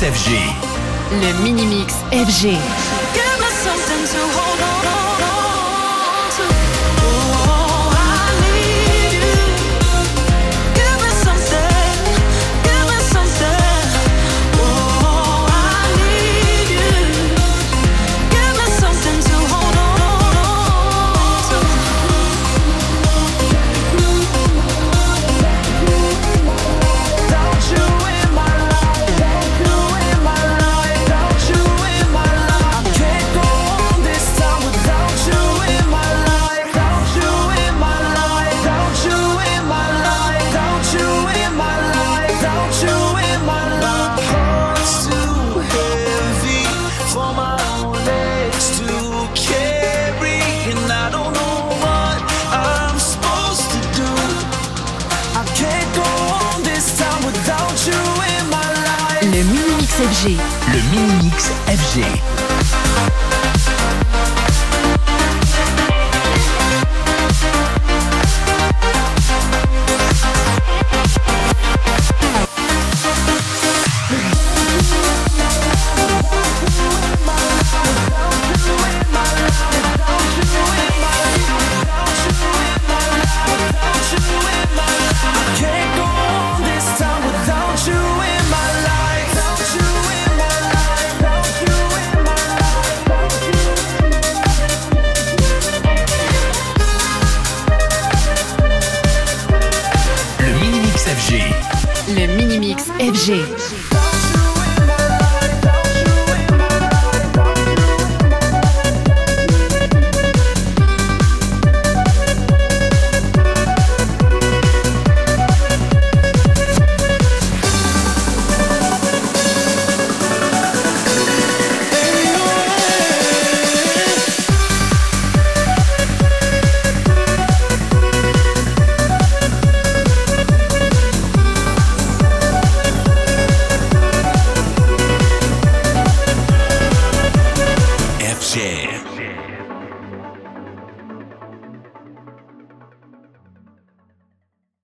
FG. Le mini mix Le mini mix FG. Mini mix FG. FG.